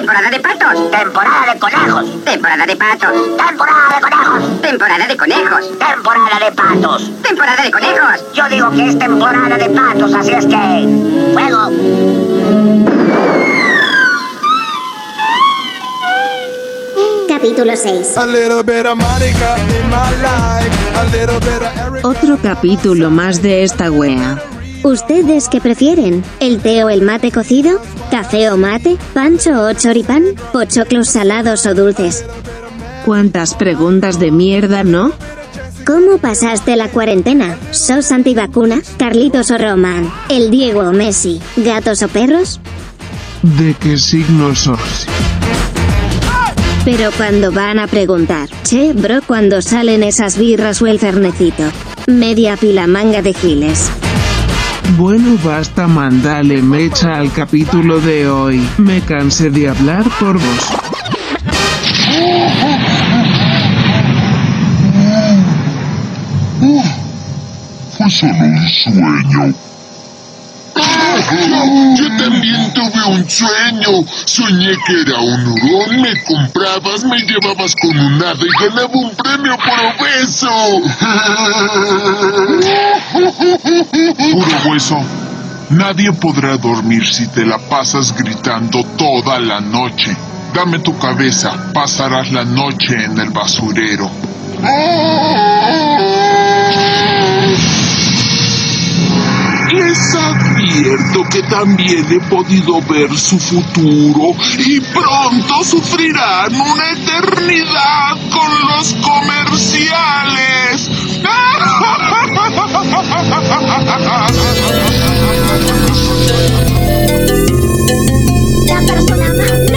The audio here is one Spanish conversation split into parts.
Temporada de patos. Temporada de conejos. Temporada de patos. Temporada de conejos. Temporada de conejos. Temporada de patos. Temporada de conejos. Yo digo que es temporada de patos, así es que... ¡Fuego! Capítulo 6. A little bit of Monica in my life. A little bit of Eric. Otro capítulo más de esta wea. ¿Ustedes qué prefieren? ¿El té o el mate cocido? ¿Café o mate? ¿Pancho o choripán? ¿Pochoclos salados o dulces? ¿Cuántas preguntas de mierda, no? ¿Cómo pasaste la cuarentena? ¿Sos antivacuna? ¿Carlitos o Roman? ¿El Diego o Messi? ¿Gatos o perros? ¿De qué signo sos? Pero cuando van a preguntar, che, bro, cuando salen esas birras o el fernecito. Media pila manga de giles. Bueno, basta mandale mecha al capítulo de hoy. Me cansé de hablar por vos. Fue solo un sueño. Yo también tuve un sueño. Soñé que era un hurón, me comprabas, me llevabas con un ave y ganaba un premio por obeso. Puro hueso. Nadie podrá dormir si te la pasas gritando toda la noche. Dame tu cabeza, pasarás la noche en el basurero. También he podido ver su futuro y pronto sufrirán una eternidad con los comerciales. La persona más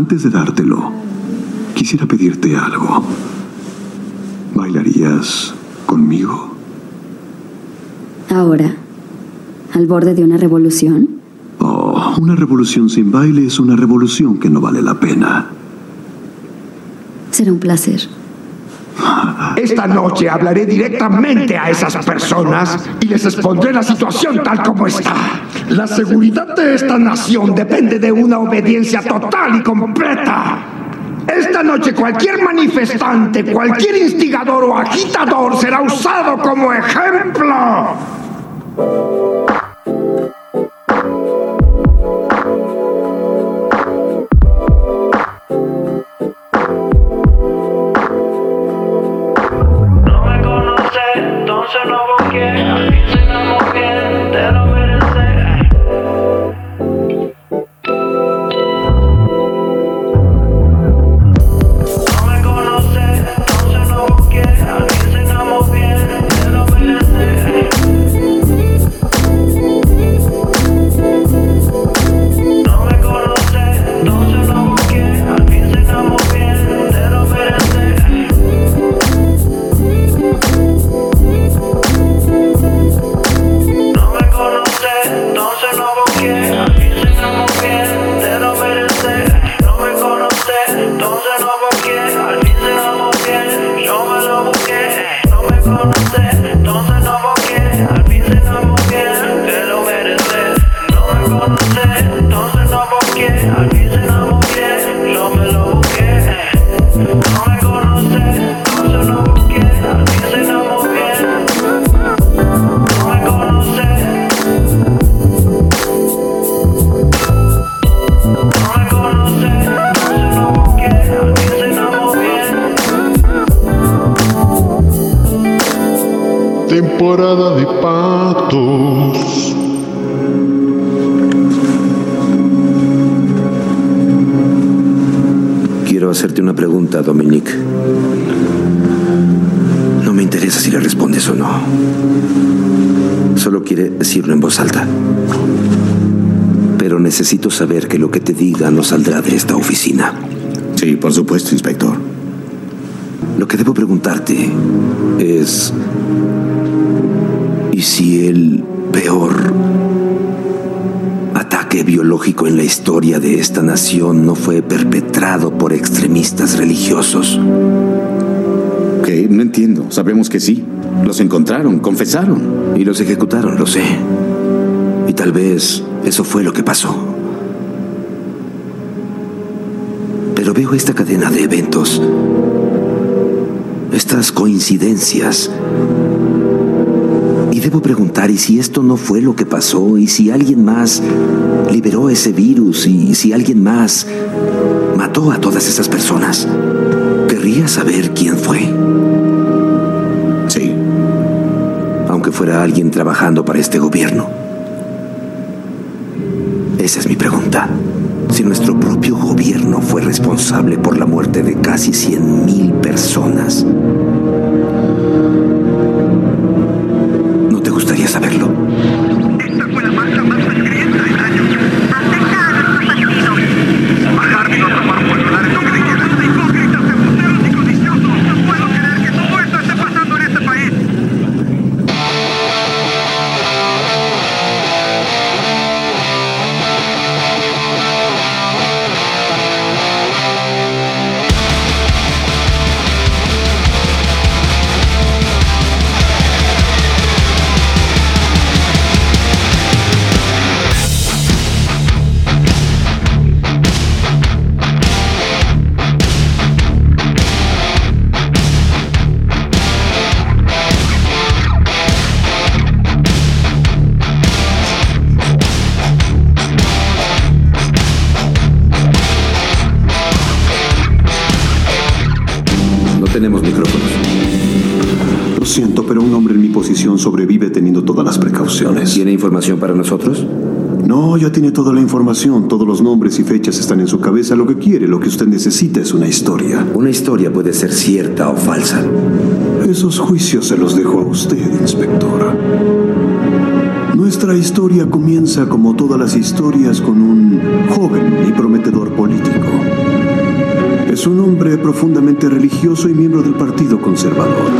antes de dártelo, quisiera pedirte algo. ¿Bailarías conmigo? Ahora, al borde de una revolución, Oh, una revolución sin baile es una revolución que no vale la pena. será un placer. Esta noche hablaré directamente a esas personas y les expondré la situación tal como está. La seguridad de esta nación depende de una obediencia total y completa. Esta noche cualquier manifestante, cualquier instigador o agitador será usado como ejemplo. Dominic. No me interesa si le respondes o no. Solo quiere decirlo en voz alta. necesito saber que lo que te diga no saldrá de esta oficina. Sí, por supuesto, inspector. Lo que debo preguntarte es... ¿Y si el peor ataque biológico en la historia de esta nación no fue perpetrado por extremistas religiosos? ¿Qué? No entiendo. Sabemos que sí. Los encontraron, confesaron. Y los ejecutaron, lo sé. Y tal vez eso fue lo que pasó. Pero veo esta cadena de eventos, estas coincidencias. Y debo preguntar, ¿y si esto no fue lo que pasó? ¿Y si alguien más liberó ese virus? ¿Y si alguien más mató a todas esas personas? Querría saber quién fue. Sí. Aunque fuera alguien trabajando para este gobierno. Esa es mi pregunta. Si nuestro propio gobierno fue responsable por la muerte de casi 100.000 personas, ¿Tiene información para nosotros? No, ya tiene toda la información, todos los nombres y fechas están en su cabeza. Lo que quiere, lo que usted necesita es una historia. Una historia puede ser cierta o falsa. Esos juicios se los dejo a usted, inspector. Nuestra historia comienza como todas las historias con un joven y prometedor político. Es un hombre profundamente religioso y miembro del Partido Conservador.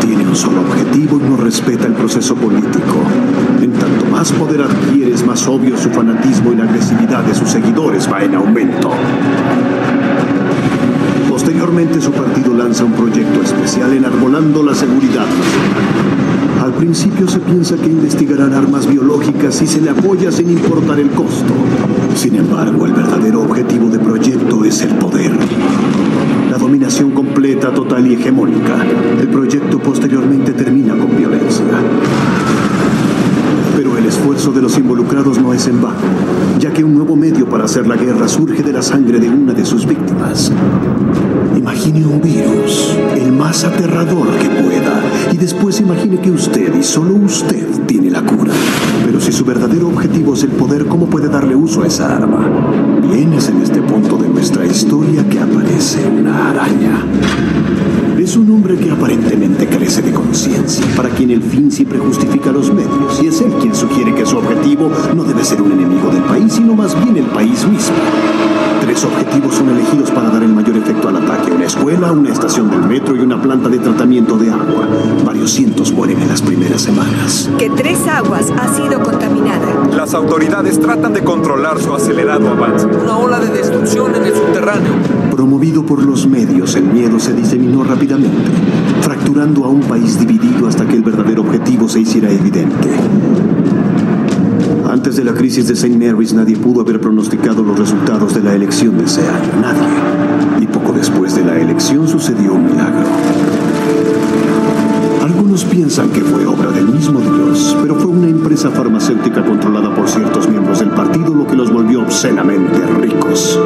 Tiene un solo objetivo y no respeta el proceso político. Más poder adquieres, más obvio su fanatismo y la agresividad de sus seguidores va en aumento. Posteriormente su partido lanza un proyecto especial enarbolando la seguridad. Al principio se piensa que investigarán armas biológicas y se le apoya sin importar el costo. Sin embargo, el verdadero objetivo del proyecto es el poder. La dominación completa, total y hegemónica. El proyecto posteriormente termina con violencia. El esfuerzo de los involucrados no es en vano, ya que un nuevo medio para hacer la guerra surge de la sangre de una de sus víctimas. Imagine un virus, el más aterrador que pueda, y después imagine que usted y solo usted tiene la cura. Pero si su verdadero objetivo es el poder, ¿cómo puede darle uso a esa arma? Bien, es en este punto de nuestra historia que aparece una araña. Es un hombre que aparentemente carece de conciencia, para quien el fin siempre justifica los medios, y es él quien sugiere que su objetivo no debe ser un enemigo del país, sino más bien el país mismo. Tres objetivos son elegidos para dar el mayor efecto al ataque. Una escuela, una estación del metro y una planta de tratamiento de agua. Varios cientos mueren en las primeras semanas. Que Tres Aguas ha sido contaminada. Las autoridades tratan de controlar su acelerado avance. Una ola de destrucción en el subterráneo. Promovido por los medios, el miedo se diseminó rápidamente, fracturando a un país dividido hasta que el verdadero objetivo se hiciera evidente. Antes de la crisis de St. Mary's nadie pudo haber pronosticado los resultados de la elección de ese año, nadie. Y poco después de la elección sucedió un milagro. Algunos piensan que fue obra del mismo Dios, pero fue una empresa farmacéutica controlada por ciertos miembros del partido lo que los volvió obscenamente ricos.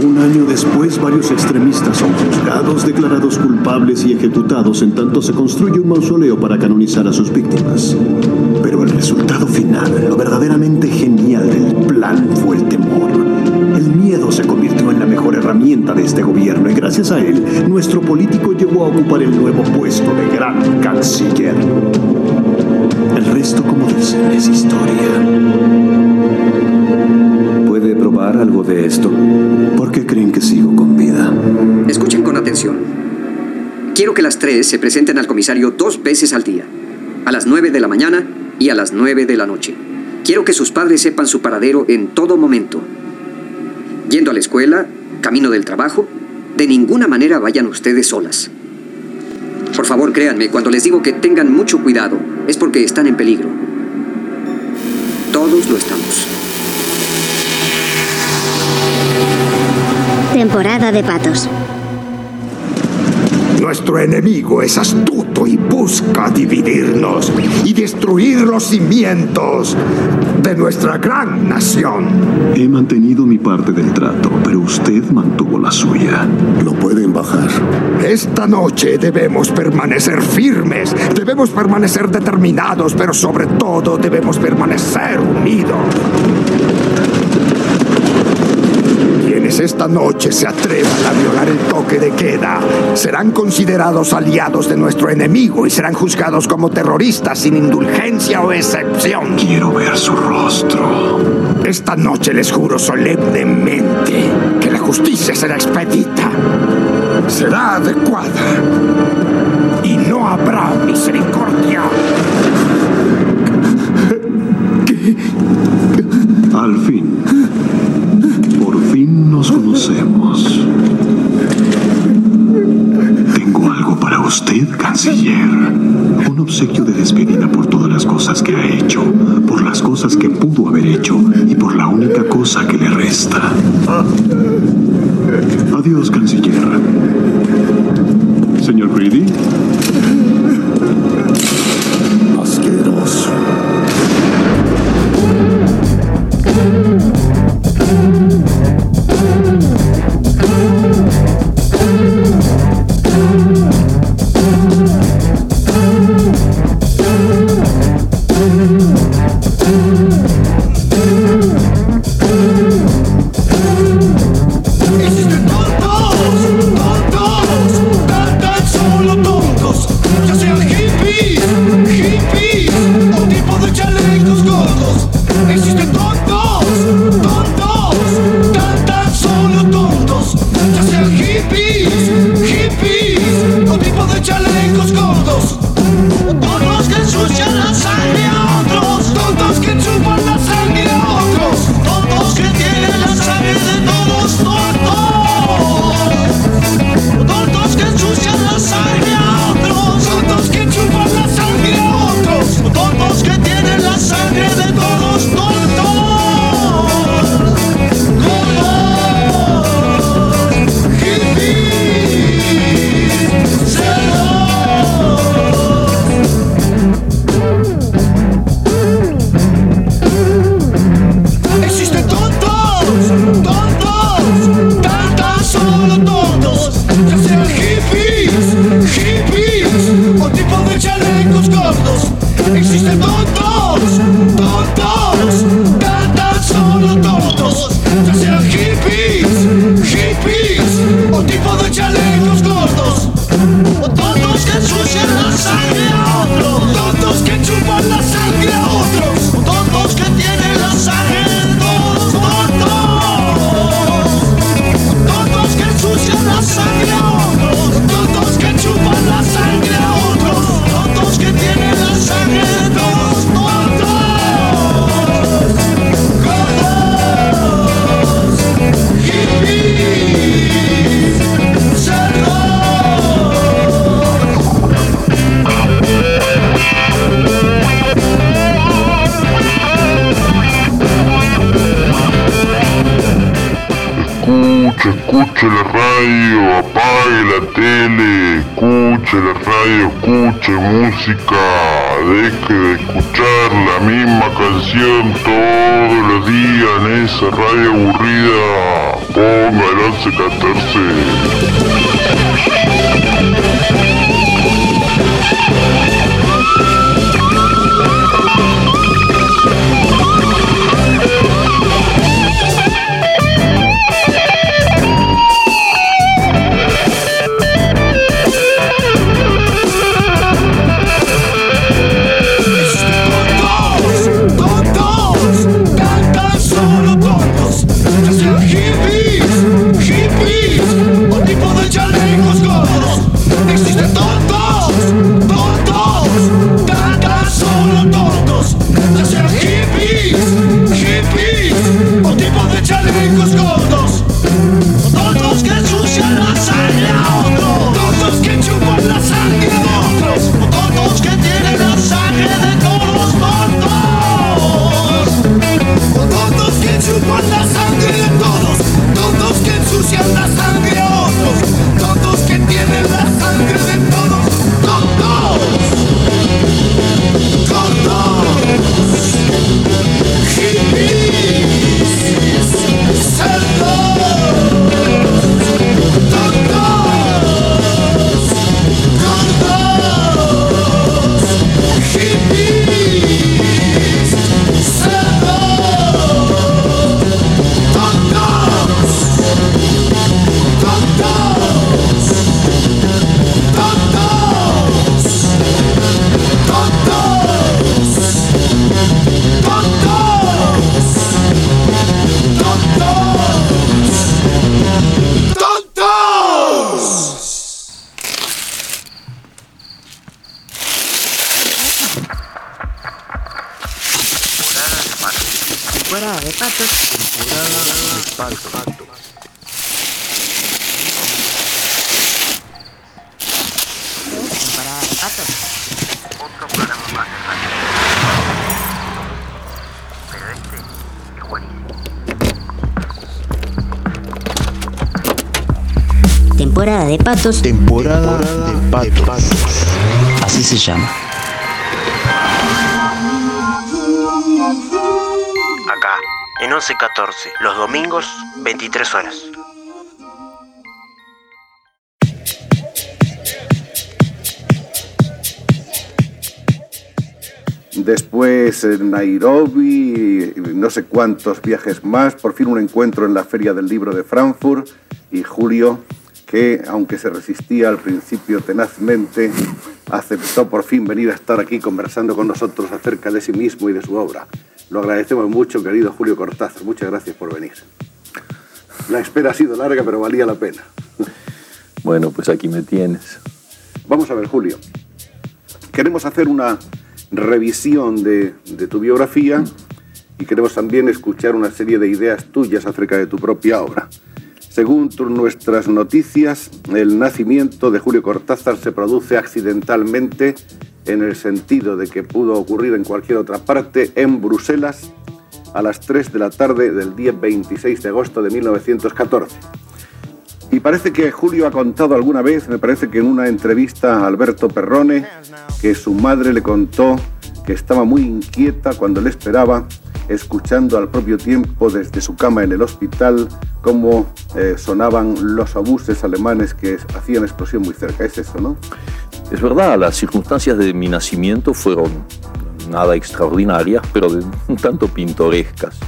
Un año después, varios extremistas son juzgados, declarados culpables y ejecutados en tanto se construye un mausoleo para canonizar a sus víctimas. este gobierno y gracias a él nuestro político llegó a ocupar el nuevo puesto de gran canciller. El resto, como dicen, es historia. ¿Puede probar algo de esto? ¿Por qué creen que sigo con vida? Escuchen con atención. Quiero que las tres se presenten al comisario dos veces al día, a las nueve de la mañana y a las nueve de la noche. Quiero que sus padres sepan su paradero en todo momento. Yendo a la escuela, camino del trabajo, de ninguna manera vayan ustedes solas. Por favor, créanme, cuando les digo que tengan mucho cuidado, es porque están en peligro. Todos lo estamos. Temporada de patos. Nuestro enemigo es astuto y busca dividirnos y destruir los cimientos de nuestra gran nación. He mantenido mi parte del trato, pero usted mantuvo la suya. Lo pueden bajar. Esta noche debemos permanecer firmes, debemos permanecer determinados, pero sobre todo debemos permanecer unidos. Quienes esta noche se atrevan a violar el toque de queda serán considerados aliados de nuestro enemigo y serán juzgados como terroristas sin indulgencia o excepción. Quiero ver su rostro. Esta noche les juro solemnemente que la justicia será expedita, será adecuada y no habrá misericordia. Al fin. Conocemos. Tengo algo para usted, canciller. Un obsequio de despedida por todas las cosas que ha hecho, por las cosas que pudo haber hecho y por la única cosa que le resta. Adiós, canciller. Señor Greedy. Música, deje de escuchar la misma canción todos los días en esa radio aburrida, ponga el 1114. Temporada de patos. Temporada de patos. Así se llama. Acá, en 1114, los domingos, 23 horas. Después en Nairobi, no sé cuántos viajes más, por fin un encuentro en la Feria del Libro de Frankfurt y Julio, que aunque se resistía al principio tenazmente, aceptó por fin venir a estar aquí conversando con nosotros acerca de sí mismo y de su obra. Lo agradecemos mucho, querido Julio Cortázar. Muchas gracias por venir. La espera ha sido larga, pero valía la pena. Bueno, pues aquí me tienes. Vamos a ver, Julio. Queremos hacer una revisión de, de, tu biografía y queremos también escuchar una serie de ideas tuyas acerca de tu propia obra. Según nuestras noticias, el nacimiento de Julio Cortázar se produce accidentalmente en el sentido de que pudo ocurrir en cualquier otra parte, en Bruselas, a las 3 de la tarde del día 26 de agosto de 1914. Y parece que Julio ha contado alguna vez, me parece que en una entrevista a Alberto Perrone, que su madre le contó que estaba muy inquieta cuando le esperaba, escuchando al propio tiempo desde su cama en el hospital cómo eh, sonaban los obuses alemanes que hacían explosión muy cerca. Es eso, ¿no? Es verdad, las circunstancias de mi nacimiento fueron nada extraordinarias, pero un tanto pintorescas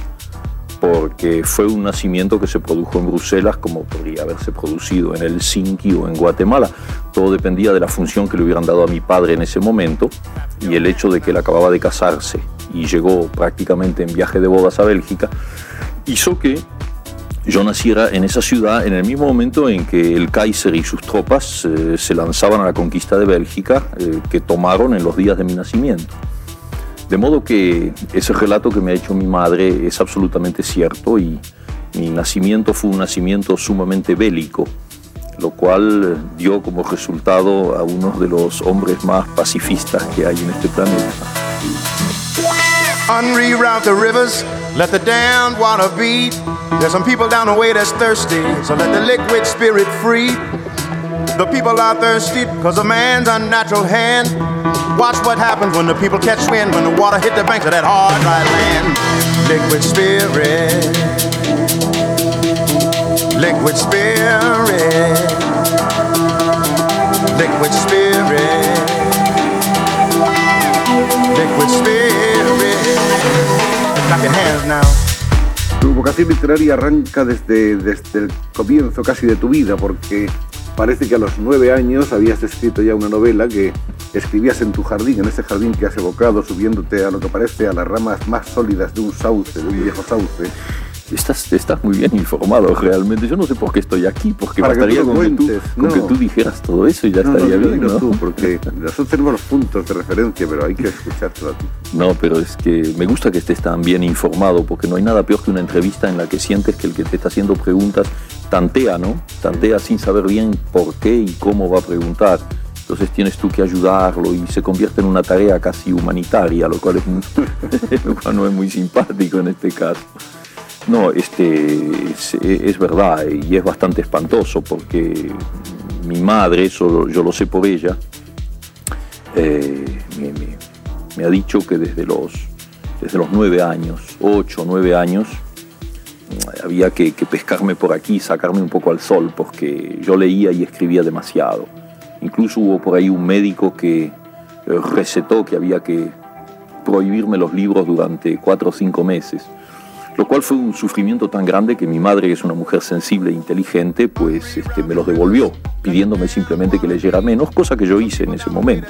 porque fue un nacimiento que se produjo en Bruselas como podría haberse producido en Helsinki o en Guatemala. Todo dependía de la función que le hubieran dado a mi padre en ese momento y el hecho de que él acababa de casarse y llegó prácticamente en viaje de bodas a Bélgica, hizo que yo naciera en esa ciudad en el mismo momento en que el Kaiser y sus tropas eh, se lanzaban a la conquista de Bélgica eh, que tomaron en los días de mi nacimiento. De modo que ese relato que me ha hecho mi madre es absolutamente cierto y mi nacimiento fue un nacimiento sumamente bélico, lo cual dio como resultado a uno de los hombres más pacifistas que hay en este planeta. Unreroute the rivers, let the damned water beat. There's some people down the way that's thirsty, so let the liquid spirit free. The people are thirsty because of man's unnatural hand. Watch what happens when the people catch wind, when the water hit the banks of that hard, dry land. Liquid spirit. Liquid spirit. Liquid spirit. Liquid spirit. Clap your hands now. Tu vocación literaria arranca desde, desde el comienzo casi de tu vida, porque parece que a los nueve años habías escrito ya una novela que escribías en tu jardín, en ese jardín que has evocado, subiéndote a lo que parece a las ramas más sólidas de un sauce, de un viejo sauce. Estás, estás muy bien informado realmente. Yo no sé por qué estoy aquí, porque Para que bastaría tú lo con, que tú, con no. que tú dijeras todo eso y ya No, estaría no, bien, ¿no? tú, porque nosotros tenemos los puntos de referencia, pero hay que escuchártelo a ti. No, pero es que me gusta que estés tan bien informado, porque no hay nada peor que una entrevista en la que sientes que el que te está haciendo preguntas tantea, ¿no? Tantea sin saber bien por qué y cómo va a preguntar. Entonces tienes tú que ayudarlo y se convierte en una tarea casi humanitaria, lo cual, es muy- lo cual no es muy simpático en este caso. No, este, es, verdad y es bastante espantoso porque mi madre, eso yo lo sé por ella, eh, me, me- ha dicho que desde los, desde los nueve años, ocho, nueve años, había que, que pescarme por aquí, sacarme un poco al sol, porque yo leía y escribía demasiado. Incluso hubo por ahí un médico que recetó que había que prohibirme los libros durante cuatro o cinco meses, lo cual fue un sufrimiento tan grande que mi madre, que es una mujer sensible e inteligente, pues este, me los devolvió, pidiéndome simplemente que leyera menos, cosa que yo hice en ese momento.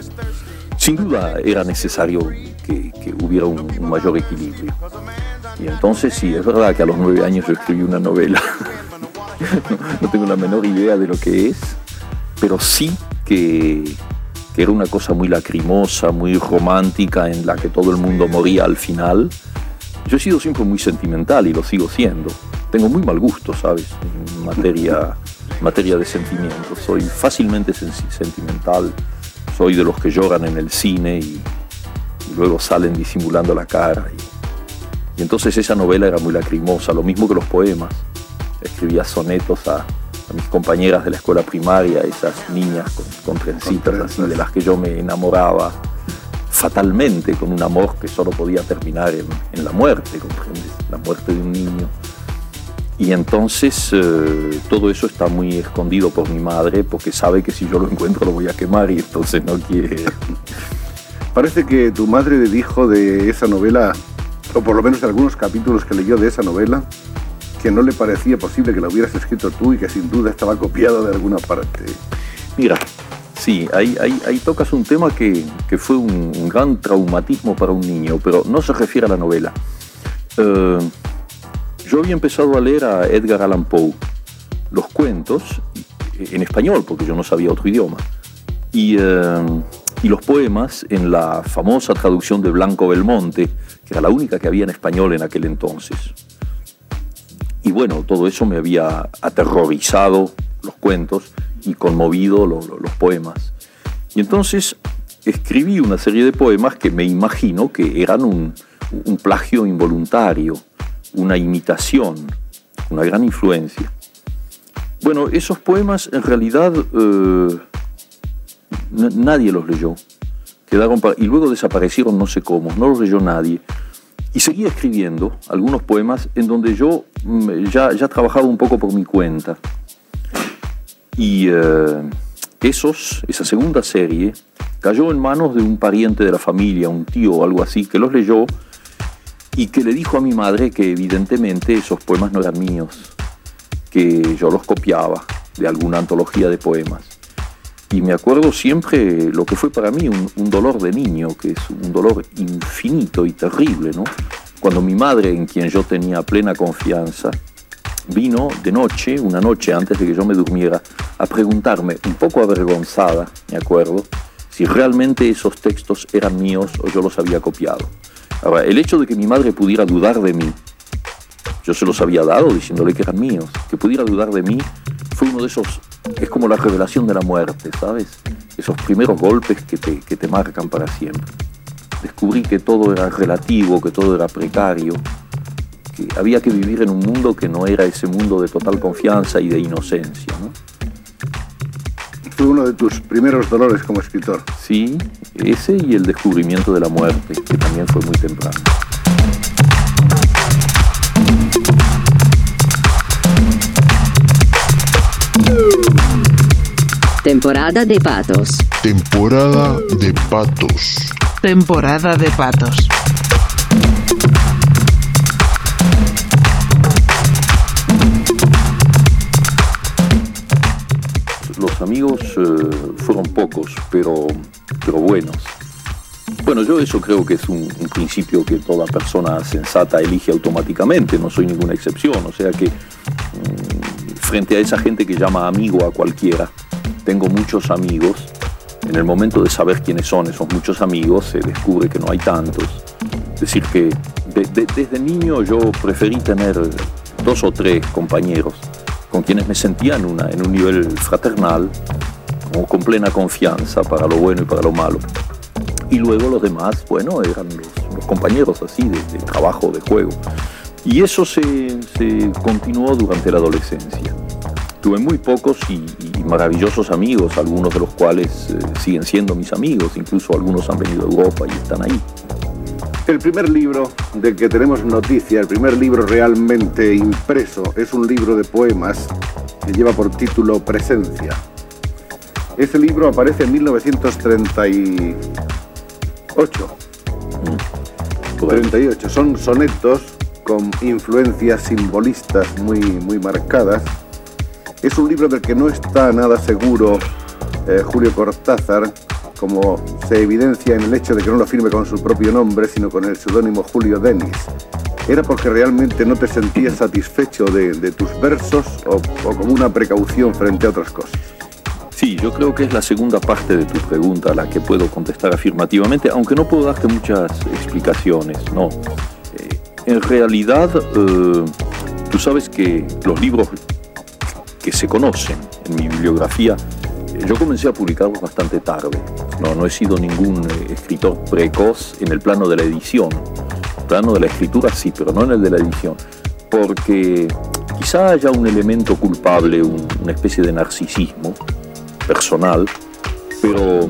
Sin duda era necesario que, que hubiera un, un mayor equilibrio. Y entonces sí, es verdad que a los nueve años yo escribí una novela. no, tengo la menor idea de lo que es, pero sí que, que era una cosa muy lacrimosa, muy romántica, en la que todo el mundo moría al final yo he sido siempre muy sentimental y lo sigo siendo. Tengo muy mal gusto, ¿sabes? En materia, materia de sentimientos. Soy fácilmente sen- sentimental. Soy de los que lloran en el cine y, y luego salen disimulando la cara. Y, y entonces esa novela era muy lacrimosa, lo mismo que los poemas. Escribía sonetos a, a mis compañeras de la escuela primaria, esas niñas con, con trencitas así, de las que yo me enamoraba fatalmente, con un amor que solo podía terminar en, en la muerte, ¿comprendes? La muerte de un niño. Y entonces eh, todo eso está muy escondido por mi madre porque sabe que si yo lo encuentro lo voy a quemar y entonces no quiere. Parece que tu madre dijo de esa novela, o por lo menos de algunos capítulos que leyó de esa novela, que no le parecía posible que la hubieras escrito tú y que sin duda estaba copiado de alguna parte. Mira, sí, ahí, ahí, tocas un tema que, que fue un, un gran traumatismo para un niño, pero no se refiere a la novela. Eh, yo había empezado a leer a Edgar Allan Poe, los cuentos, en español, porque yo no sabía otro idioma, y, eh, y los poemas en la famosa traducción de Blanco Belmonte, que era la única que había en español en aquel entonces. Y bueno, todo eso me había aterrorizado los cuentos y conmovido lo- lo- los poemas. Y entonces escribí una serie de poemas que me imagino que eran un, plagio involuntario, una imitación, una gran influencia. Bueno, esos poemas en realidad eh, nadie los leyó. Quedaron y luego desaparecieron no sé cómo, no los leyó nadie. Y seguía escribiendo algunos poemas en donde yo mm, ya, ya trabajaba un poco por mi cuenta. Y eh, esos, esa segunda serie cayó en manos de un pariente de la familia, un tío o algo así, que los leyó y que le dijo a mi madre que evidentemente esos poemas no eran míos, que yo los copiaba de alguna antología de poemas. Y me acuerdo siempre lo que fue para mí un, un dolor de niño, que es un dolor infinito y terrible, ¿no? Cuando mi madre, en quien yo tenía plena confianza, vino de noche, una noche antes de que yo me durmiera, a preguntarme, un poco avergonzada, me acuerdo, si realmente esos textos eran míos o yo los había copiado. Ahora, el hecho de que mi madre pudiera dudar de mí, yo se los había dado diciéndole que eran míos, que pudiera dudar de mí, fue uno de esos, es como la revelación de la muerte, ¿sabes? Esos primeros golpes que te, que te marcan para siempre. Descubrí que todo era relativo, que todo era precario, que había que vivir en un mundo que no era ese mundo de total confianza y de inocencia, ¿no? Fue uno de tus primeros dolores como escritor. Sí, ese y el descubrimiento de la muerte, que también fue muy temprano. Temporada de patos. Temporada de patos. Temporada de patos. Los amigos eh, fueron pocos, pero, pero buenos. Bueno, yo eso creo que es un, un principio que toda persona sensata elige automáticamente, no soy ninguna excepción, o sea que mm, frente a esa gente que llama amigo a cualquiera, tengo muchos amigos, en el momento de saber quiénes son esos muchos amigos se descubre que no hay tantos. Es decir, que de- de- desde niño yo preferí tener dos o tres compañeros con quienes me sentía en, una- en un nivel fraternal, como con plena confianza para lo bueno y para lo malo. Y luego los demás, bueno, eran los, los compañeros así de, de trabajo, de juego. Y eso se, se continuó durante la adolescencia. Tuve muy pocos y, y maravillosos amigos, algunos de los cuales eh, siguen siendo mis amigos, incluso algunos han venido a Europa y están ahí. El primer libro del que tenemos noticia, el primer libro realmente impreso, es un libro de poemas que lleva por título Presencia. Ese libro aparece en 1938. 38. Son sonetos con influencias simbolistas muy, muy marcadas. Es un libro del que no está nada seguro eh, Julio Cortázar, como se evidencia en el hecho de que no lo firme con su propio nombre, sino con el seudónimo Julio Denis. ¿Era porque realmente no te sentías satisfecho de, de tus versos o, o como una precaución frente a otras cosas? Sí, yo creo que es la segunda parte de tu pregunta a la que puedo contestar afirmativamente, aunque no puedo darte muchas explicaciones, no. En realidad, eh, tú sabes que los libros que se conocen en mi bibliografía, eh, yo comencé a publicarlos bastante tarde. No, no he sido ningún eh, escritor precoz en el plano de la edición. El plano de la escritura sí, pero no en el de la edición. Porque quizá haya un elemento culpable, un- una especie de narcisismo personal, pero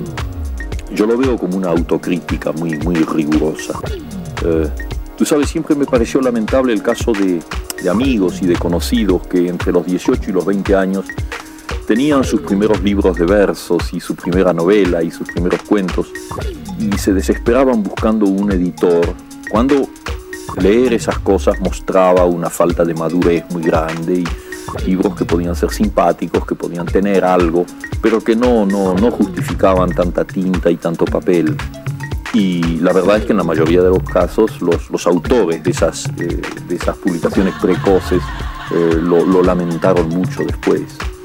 yo lo veo como una autocrítica muy, muy rigurosa. Eh, tú sabes, siempre me pareció lamentable el caso de, amigos y de conocidos que entre los 18 y los 20 años tenían sus primeros libros de versos y su primera novela y sus primeros cuentos y se desesperaban buscando un editor cuando leer esas cosas mostraba una falta de madurez muy grande y libros que podían ser simpáticos, que podían tener algo, pero que no, no, no justificaban tanta tinta y tanto papel. Y la verdad es que en la mayoría de los casos los, los autores de esas, eh, de esas publicaciones precoces eh, lo, lo lamentaron mucho después.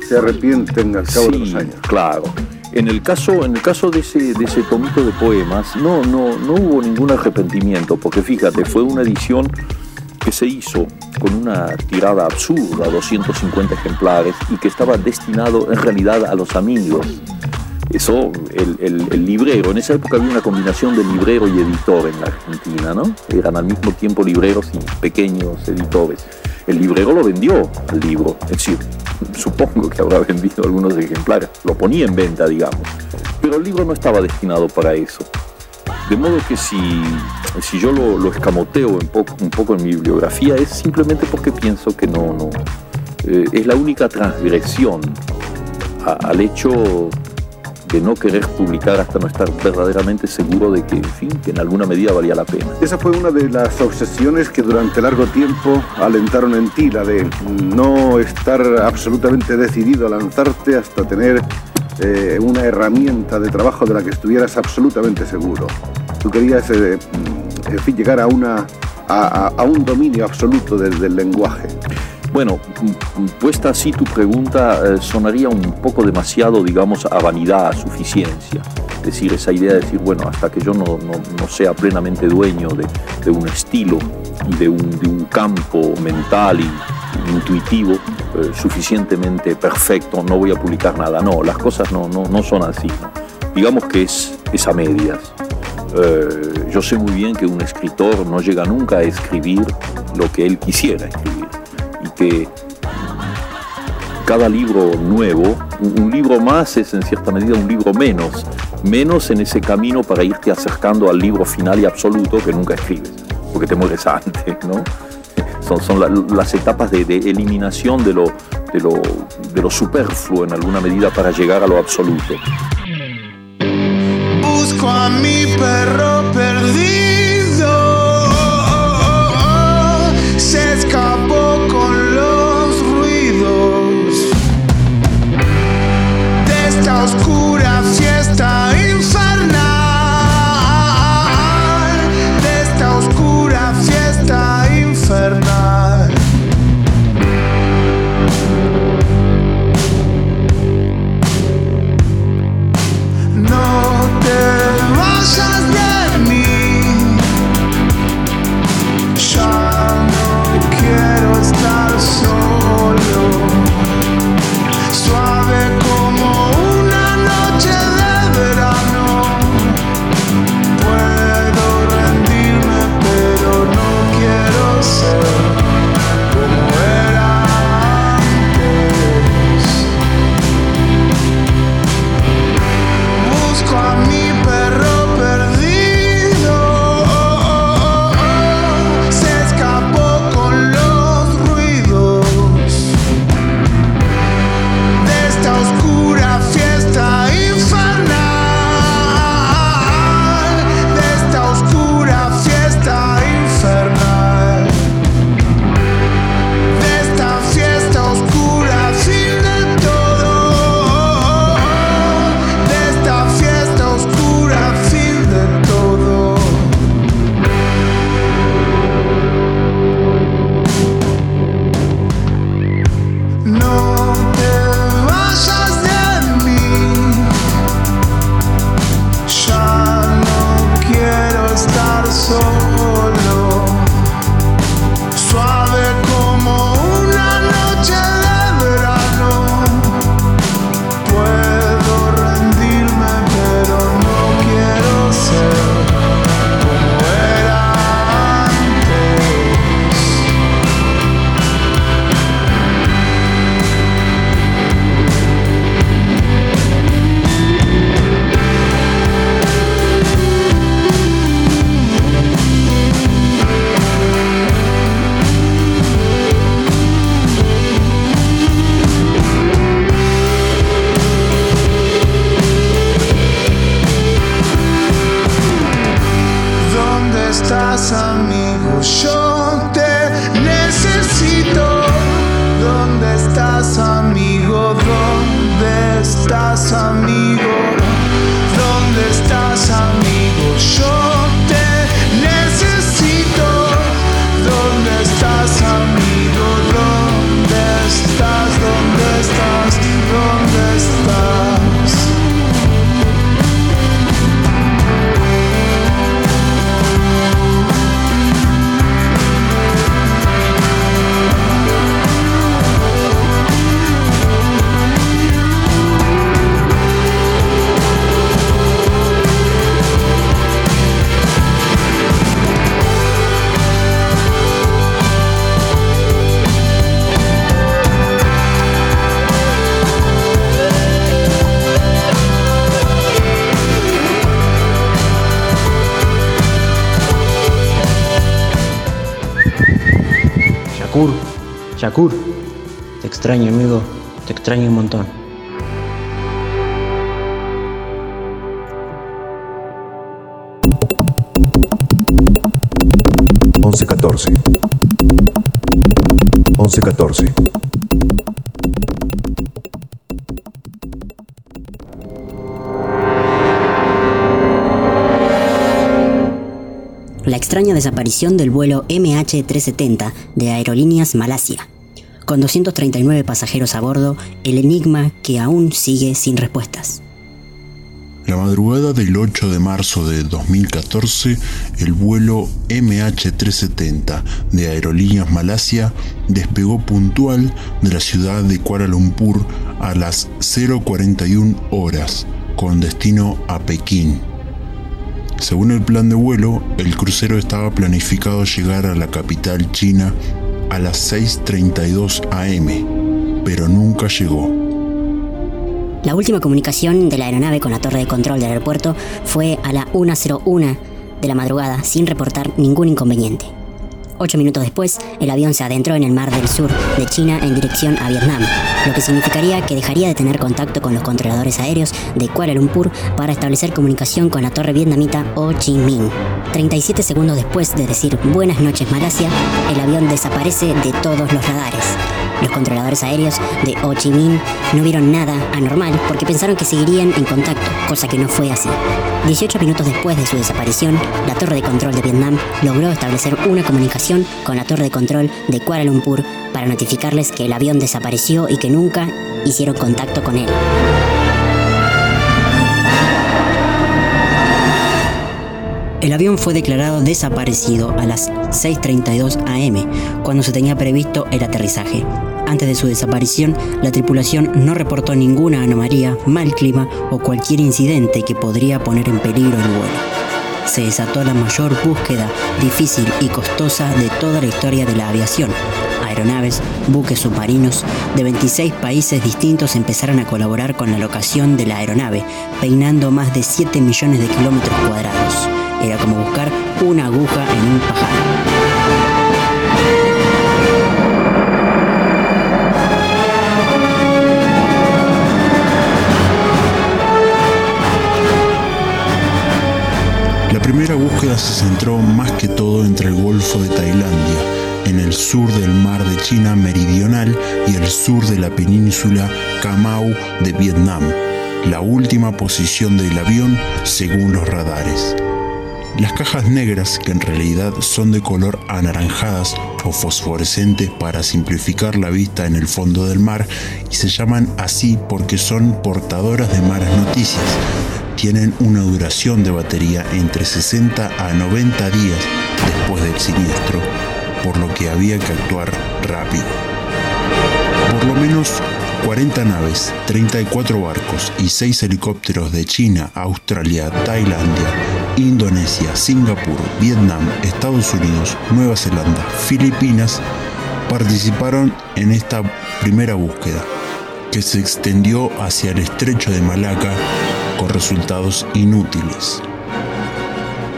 Se arrepienten al cabo de los años. Claro. En el caso, en el caso de, ese, de ese tomito de poemas, no, no, no hubo ningún arrepentimiento, porque fíjate, fue una edición que se hizo con una tirada absurda, 250 ejemplares, y que estaba destinado en realidad a los amigos. Eso, el, el- el librero, en esa época había una combinación de librero y editor en la Argentina, ¿no? Eran al mismo tiempo libreros y pequeños editores. El librero lo vendió al libro, es decir, supongo que habrá vendido algunos ejemplares, lo ponía en venta, digamos. Pero el libro no estaba destinado para eso. De modo que si, si yo lo, escamoteo un poco, un poco en mi bibliografía es simplemente porque pienso que no, no eh, es la única transgresión al hecho de no querer publicar hasta no estar verdaderamente seguro de que, en fin, que en alguna medida valía la pena. Esa fue una de las obsesiones que durante largo tiempo alentaron en ti, la de no estar absolutamente decidido a lanzarte hasta tener eh, una herramienta de trabajo de la que estuvieras absolutamente seguro. Tú querías, eh, en fin, llegar a un dominio absoluto del, del lenguaje. Bueno, puesta así tu pregunta, eh, sonaría un poco demasiado, digamos, a vanidad, a suficiencia. Es decir, esa idea de decir, bueno, hasta que yo no, no- no sea plenamente dueño de, de un estilo y de un, de un campo mental y intuitivo eh, suficientemente perfecto, no voy a publicar nada. No, las cosas no, no, no son así. Digamos que es, es a medias. Eh, yo sé muy bien que un escritor no llega nunca a escribir lo que él quisiera escribir que cada libro nuevo, un libro más es en cierta medida un libro menos, menos en ese camino para irte acercando al libro final y absoluto que nunca escribes, porque te mueres antes, ¿no? Son, son la- las etapas de, de eliminación de lo, de, lo, de lo superfluo en alguna medida para llegar a lo absoluto. Busco a mi perro perdido. Oscura fiesta Te extraño, amigo. Te extraño un montón. Once catorce. Once catorce. La extraña desaparición del vuelo MH370 de Aerolíneas Malasia. Con 239 pasajeros a bordo, el enigma que aún sigue sin respuestas. La madrugada del 8 de marzo de 2014, el vuelo MH370 de Aerolíneas Malasia despegó puntual de la ciudad de Kuala Lumpur a las 041 horas, con destino a Pekín. Según el plan de vuelo, el crucero estaba planificado llegar a la capital china a las 6.32 am, pero nunca llegó. La última comunicación de la aeronave con la torre de control del aeropuerto fue a la 1.01 de la madrugada sin reportar ningún inconveniente. Ocho minutos después, el avión se adentró en el mar del sur de China en dirección a Vietnam, lo que significaría que dejaría de tener contacto con los controladores aéreos de Kuala Lumpur para establecer comunicación con la torre vietnamita Ho Chi Minh. 37 segundos después de decir buenas noches Malasia, el avión desaparece de todos los radares. Los controladores aéreos de Ho Chi Minh no vieron nada anormal porque pensaron que seguirían en contacto, cosa que no fue así. 18 minutos después de su desaparición, la torre de control de Vietnam logró establecer una comunicación con la torre de control de Kuala Lumpur para notificarles que el avión desapareció y que nunca hicieron contacto con él. El avión fue declarado desaparecido a las 6.32 am, cuando se tenía previsto el aterrizaje. Antes de su desaparición, la tripulación no reportó ninguna anomalía, mal clima o cualquier incidente que podría poner en peligro el vuelo. Se desató la mayor búsqueda difícil y costosa de toda la historia de la aviación. Aeronaves, buques submarinos de 26 países distintos empezaron a colaborar con la locación de la aeronave, peinando más de 7 millones de kilómetros cuadrados. Era como buscar una aguja en un pajar. La primera búsqueda se centró más que todo entre el Golfo de Tailandia, en el sur del mar de China meridional y el sur de la península Camau de Vietnam, la última posición del avión según los radares. Las cajas negras, que en realidad son de color anaranjadas o fosforescentes para simplificar la vista en el fondo del mar, y se llaman así porque son portadoras de malas noticias, tienen una duración de batería entre 60 a 90 días después del siniestro, por lo que había que actuar rápido. Por lo menos 40 naves, 34 barcos y 6 helicópteros de China, Australia, Tailandia, Indonesia, Singapur, Vietnam, Estados Unidos, Nueva Zelanda, Filipinas participaron en esta primera búsqueda, que se extendió hacia el estrecho de Malaca con resultados inútiles.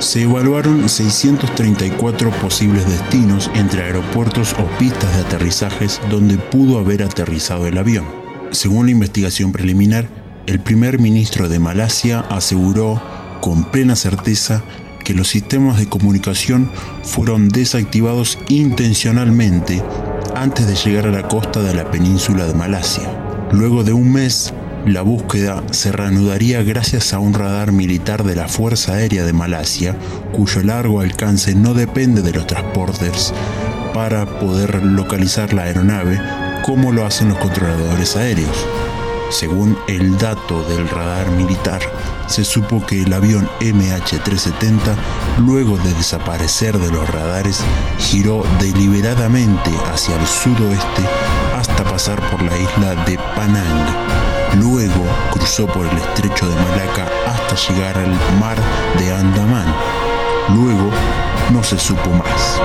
Se evaluaron 634 posibles destinos entre aeropuertos o pistas de aterrizajes donde pudo haber aterrizado el avión. Según la investigación preliminar, el primer ministro de Malasia aseguró con plena certeza que los sistemas de comunicación fueron desactivados intencionalmente antes de llegar a la costa de la península de Malasia. Luego de un mes, la búsqueda se reanudaría gracias a un radar militar de la Fuerza Aérea de Malasia, cuyo largo alcance no depende de los transporters para poder localizar la aeronave como lo hacen los controladores aéreos. Según el dato del radar militar, se supo que el avión MH370, luego de desaparecer de los radares, giró deliberadamente hacia el sudoeste hasta pasar por la isla de Panang. Luego cruzó por el estrecho de Malaca hasta llegar al mar de Andamán. Luego no se supo más.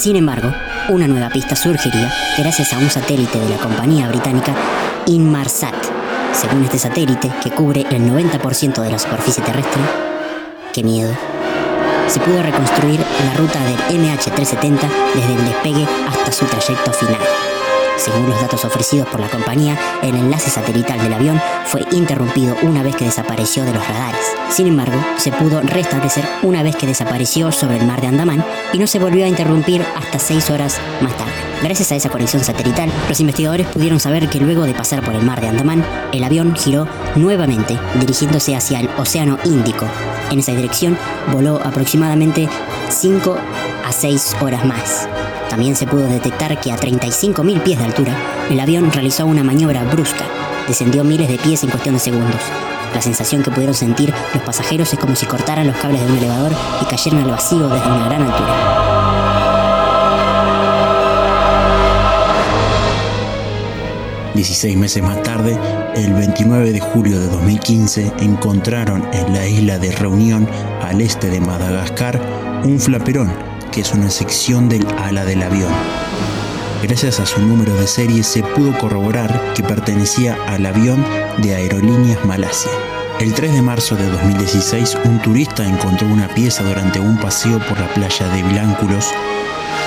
Sin embargo, una nueva pista surgiría gracias a un satélite de la compañía británica Inmarsat. Según este satélite, que cubre el 90% de la superficie terrestre, qué miedo, se pudo reconstruir la ruta del MH370 desde el despegue hasta su trayecto final. Según los datos ofrecidos por la compañía, el enlace satelital del avión fue interrumpido una vez que desapareció de los radares. Sin embargo, se pudo restablecer una vez que desapareció sobre el mar de Andamán y no se volvió a interrumpir hasta seis horas más tarde. Gracias a esa conexión satelital, los investigadores pudieron saber que luego de pasar por el mar de Andamán, el avión giró nuevamente, dirigiéndose hacia el Océano Índico. En esa dirección voló aproximadamente 5 a 6 horas más. También se pudo detectar que a 35.000 pies de altura, el avión realizó una maniobra brusca. Descendió miles de pies en cuestión de segundos. La sensación que pudieron sentir los pasajeros es como si cortaran los cables de un elevador y cayeran al vacío desde una gran altura. 16 meses más tarde, el 29 de julio de 2015, encontraron en la isla de Reunión, al este de Madagascar, un flaperón, que es una sección del ala del avión. Gracias a su número de serie se pudo corroborar que pertenecía al avión de Aerolíneas Malasia. El 3 de marzo de 2016, un turista encontró una pieza durante un paseo por la playa de Vilánculos,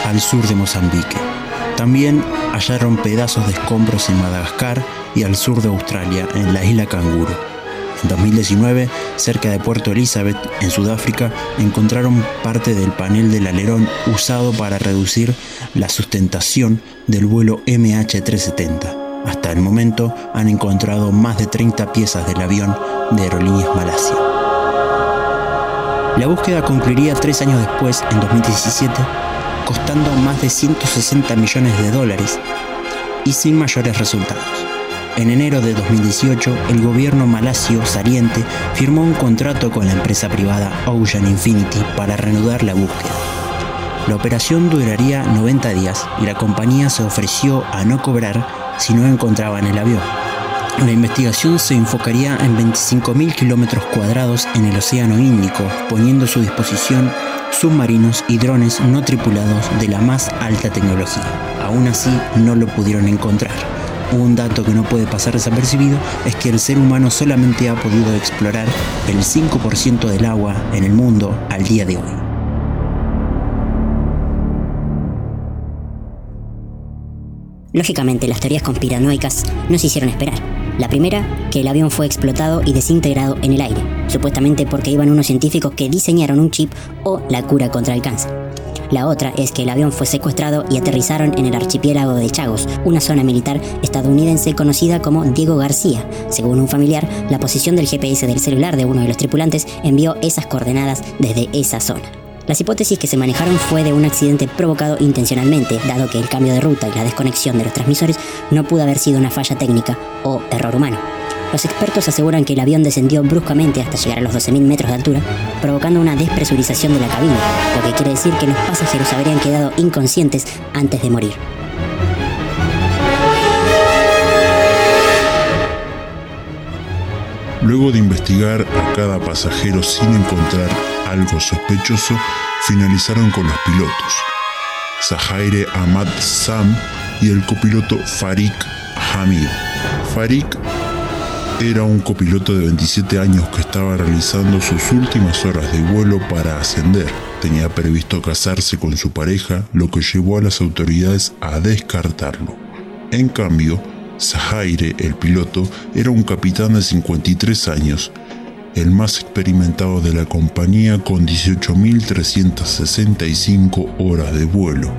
al sur de Mozambique. También hallaron pedazos de escombros en Madagascar y al sur de Australia, en la isla Canguro. En 2019, cerca de Puerto Elizabeth, en Sudáfrica, encontraron parte del panel del alerón usado para reducir la sustentación del vuelo MH370. Hasta el momento han encontrado más de 30 piezas del avión de Aerolíneas Malasia. La búsqueda concluiría tres años después, en 2017, costando más de 160 millones de dólares y sin mayores resultados. En enero de 2018, el gobierno malasio saliente firmó un contrato con la empresa privada Ocean Infinity para reanudar la búsqueda. La operación duraría 90 días y la compañía se ofreció a no cobrar si no encontraban el avión. La investigación se enfocaría en 25.000 kilómetros cuadrados en el Océano Índico, poniendo a su disposición submarinos y drones no tripulados de la más alta tecnología. Aún así, no lo pudieron encontrar. Un dato que no puede pasar desapercibido es que el ser humano solamente ha podido explorar el 5% del agua en el mundo al día de hoy. Lógicamente, las teorías conspiranoicas no se hicieron esperar. La primera, que el avión fue explotado y desintegrado en el aire, supuestamente porque iban unos científicos que diseñaron un chip o la cura contra el cáncer. La otra es que el avión fue secuestrado y aterrizaron en el archipiélago de Chagos, una zona militar estadounidense conocida como Diego García. Según un familiar, la posición del GPS del celular de uno de los tripulantes envió esas coordenadas desde esa zona. Las hipótesis que se manejaron fue de un accidente provocado intencionalmente, dado que el cambio de ruta y la desconexión de los transmisores no pudo haber sido una falla técnica o error humano. Los expertos aseguran que el avión descendió bruscamente hasta llegar a los 12.000 metros de altura, provocando una despresurización de la cabina, lo que quiere decir que los pasajeros habrían quedado inconscientes antes de morir. Luego de investigar a cada pasajero sin encontrar algo sospechoso, finalizaron con los pilotos. Zahaire Ahmad Sam y el copiloto Farik Hamid. Farik era un copiloto de 27 años que estaba realizando sus últimas horas de vuelo para ascender. Tenía previsto casarse con su pareja, lo que llevó a las autoridades a descartarlo. En cambio, Zahaire, el piloto, era un capitán de 53 años, el más experimentado de la compañía con 18.365 horas de vuelo.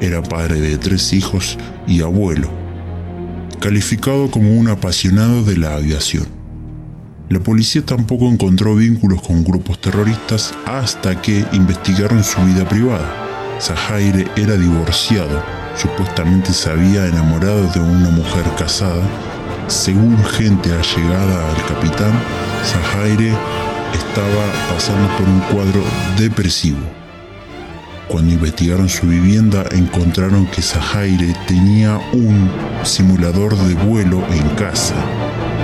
Era padre de tres hijos y abuelo, calificado como un apasionado de la aviación. La policía tampoco encontró vínculos con grupos terroristas hasta que investigaron su vida privada. Zahaire era divorciado, supuestamente se había enamorado de una mujer casada. Según gente allegada al capitán, Zahaire estaba pasando por un cuadro depresivo. Cuando investigaron su vivienda encontraron que Zahaire tenía un simulador de vuelo en casa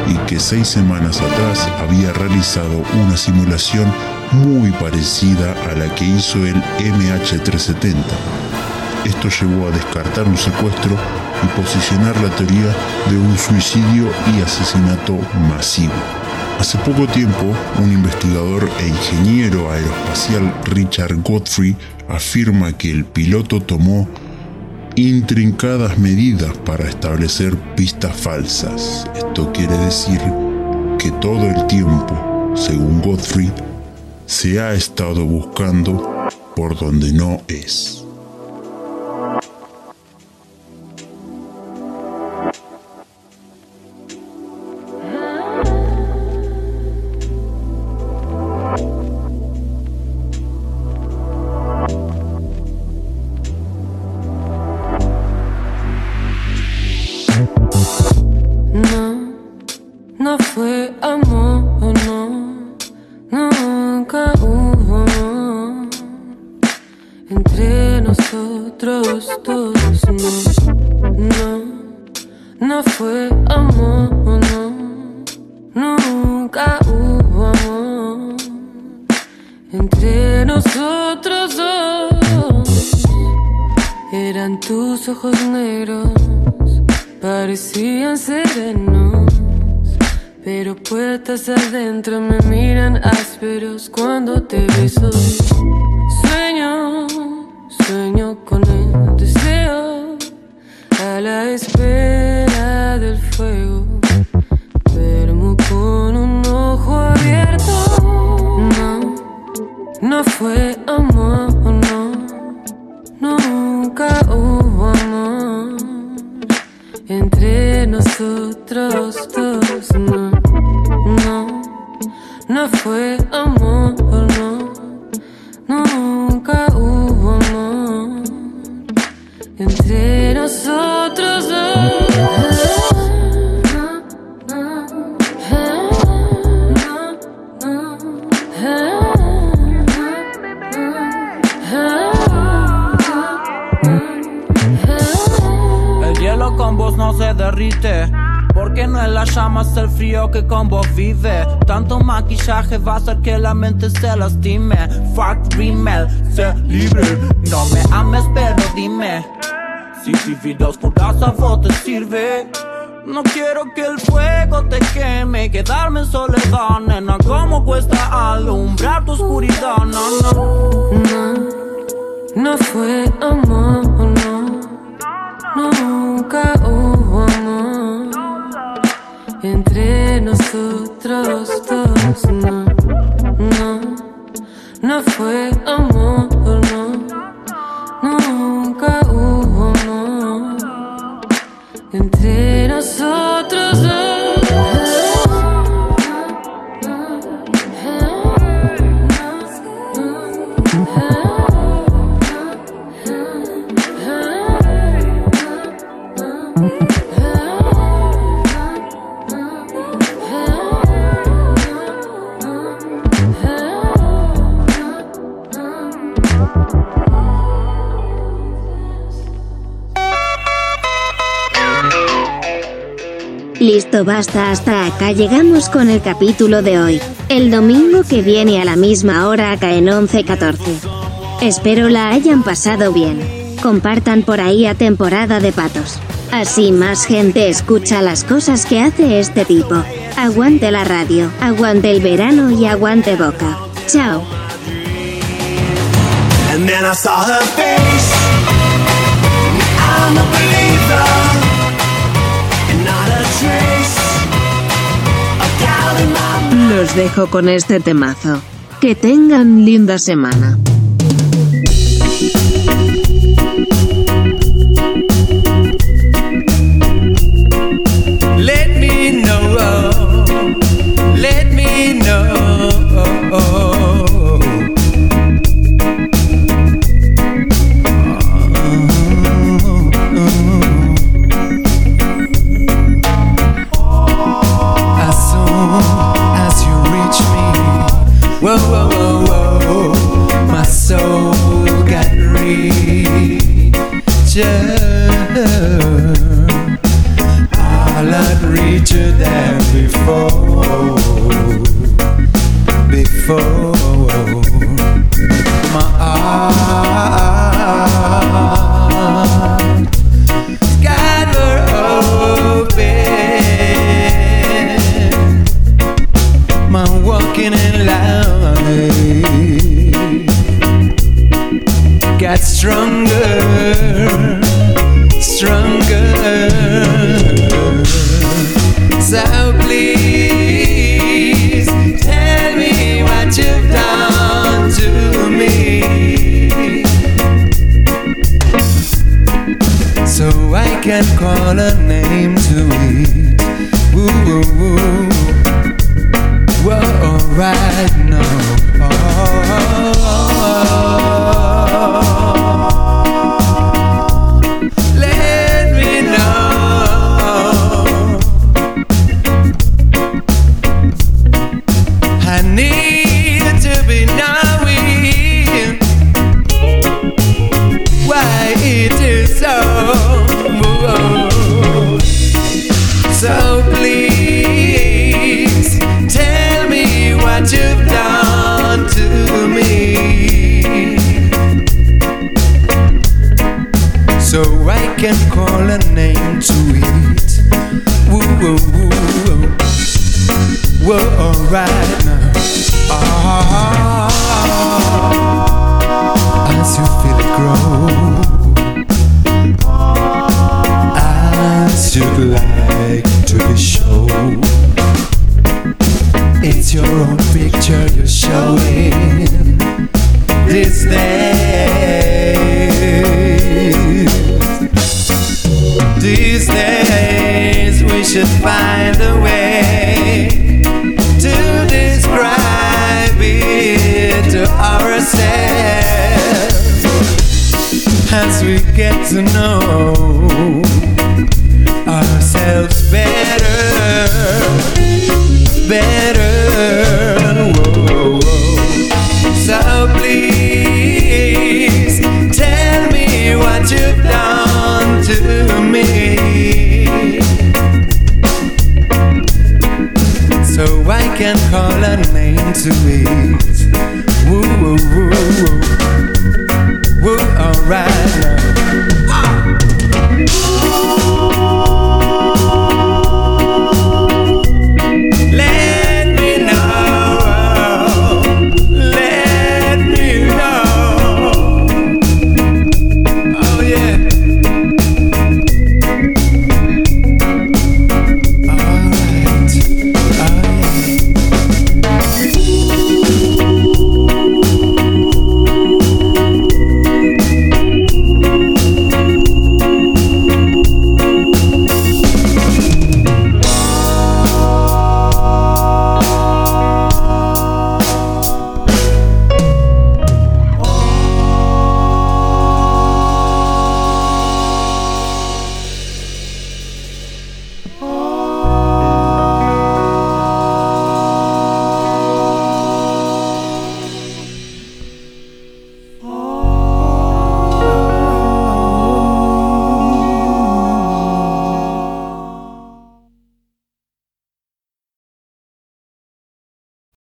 y que seis semanas atrás había realizado una simulación muy parecida a la que hizo el MH370. Esto llevó a descartar un secuestro y posicionar la teoría de un suicidio y asesinato masivo. Hace poco tiempo, un investigador e ingeniero aeroespacial Richard Godfrey afirma que el piloto tomó intrincadas medidas para establecer pistas falsas. Esto quiere decir que todo el tiempo, según Godfrey, se ha estado buscando por donde no es. No se derrite. Porque no es la llama, es el frío que con vos vive. Tanto maquillaje va a hacer que la mente se lastime. Fuck Rimmel, sé libre. No me ames, pero dime. Si si vida oscuras a vos te sirve. No quiero que el fuego te queme, quedarme en soledad, nena. ¿Cómo cuesta alumbrar tu oscuridad? No, no. No, no fue amor, no, nunca hubo amor entre nosotros dos. No, no, no fue amor, no, nunca hubo amor entre nosotros Basta, hasta acá llegamos con el capítulo de hoy. El domingo que viene a la misma hora acá en 11.14. Espero la hayan pasado bien. Compartan por ahí a temporada de patos. Así más gente escucha las cosas que hace este tipo. Aguante la radio, aguante el verano y aguante boca. Chao. Los dejo con este temazo. Que tengan linda semana. Let me know. Let me know.